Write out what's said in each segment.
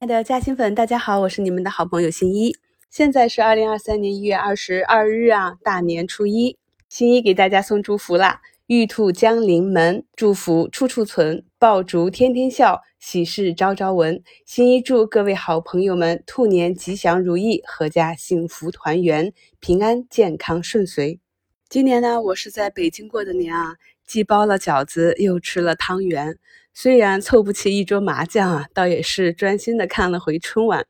亲爱的嘉兴粉，大家好，我是你们的好朋友新一。现在是二零二三年一月二十二日啊，大年初一，新一给大家送祝福啦！玉兔将临门，祝福处处存，爆竹天天笑，喜事朝朝闻。新一祝各位好朋友们兔年吉祥如意，阖家幸福团圆，平安健康顺遂。今年呢，我是在北京过的年啊，既包了饺子，又吃了汤圆。虽然凑不齐一桌麻将啊，倒也是专心的看了回春晚。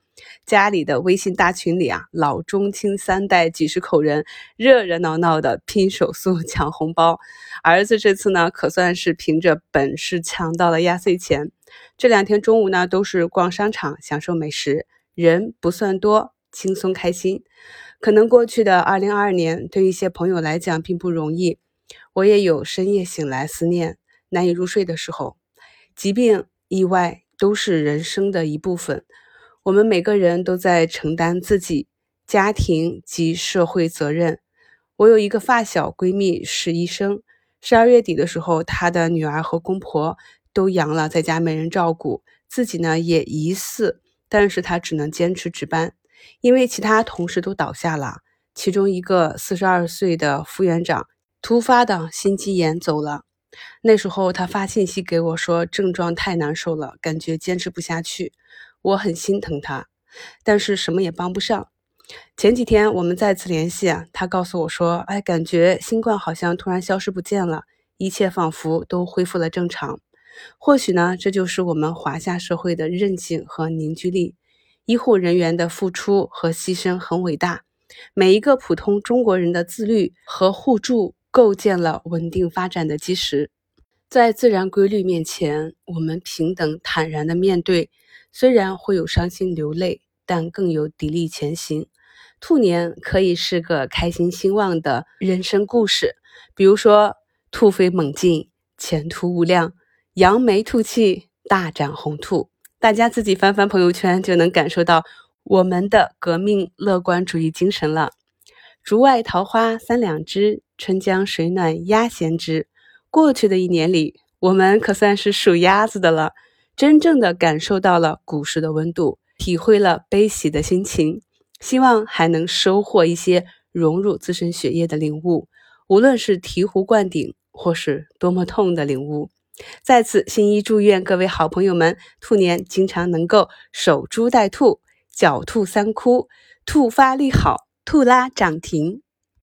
家里的微信大群里啊，老中青三代几十口人热热闹闹的拼手速 抢红包。儿子这次呢，可算是凭着本事抢到了压岁钱。这两天中午呢，都是逛商场享受美食，人不算多，轻松开心。可能过去的二零二二年对一些朋友来讲并不容易，我也有深夜醒来思念难以入睡的时候。疾病、意外都是人生的一部分，我们每个人都在承担自己家庭及社会责任。我有一个发小闺蜜是医生，十二月底的时候，她的女儿和公婆都阳了，在家没人照顾，自己呢也疑似，但是她只能坚持值班，因为其他同事都倒下了。其中一个四十二岁的副院长突发的心肌炎走了。那时候他发信息给我说，症状太难受了，感觉坚持不下去。我很心疼他，但是什么也帮不上。前几天我们再次联系，他告诉我说，哎，感觉新冠好像突然消失不见了，一切仿佛都恢复了正常。或许呢，这就是我们华夏社会的韧性和凝聚力。医护人员的付出和牺牲很伟大，每一个普通中国人的自律和互助。构建了稳定发展的基石，在自然规律面前，我们平等坦然的面对，虽然会有伤心流泪，但更有砥砺前行。兔年可以是个开心兴旺的人生故事，比如说兔飞猛进，前途无量，扬眉吐气，大展宏图。大家自己翻翻朋友圈，就能感受到我们的革命乐观主义精神了。竹外桃花三两枝，春江水暖鸭先知。过去的一年里，我们可算是数鸭子的了，真正的感受到了股市的温度，体会了悲喜的心情。希望还能收获一些融入自身血液的领悟，无论是醍醐灌顶，或是多么痛的领悟。在此，心一祝愿各位好朋友们，兔年经常能够守株待兔，狡兔三窟，兔发利好。兔拉涨停。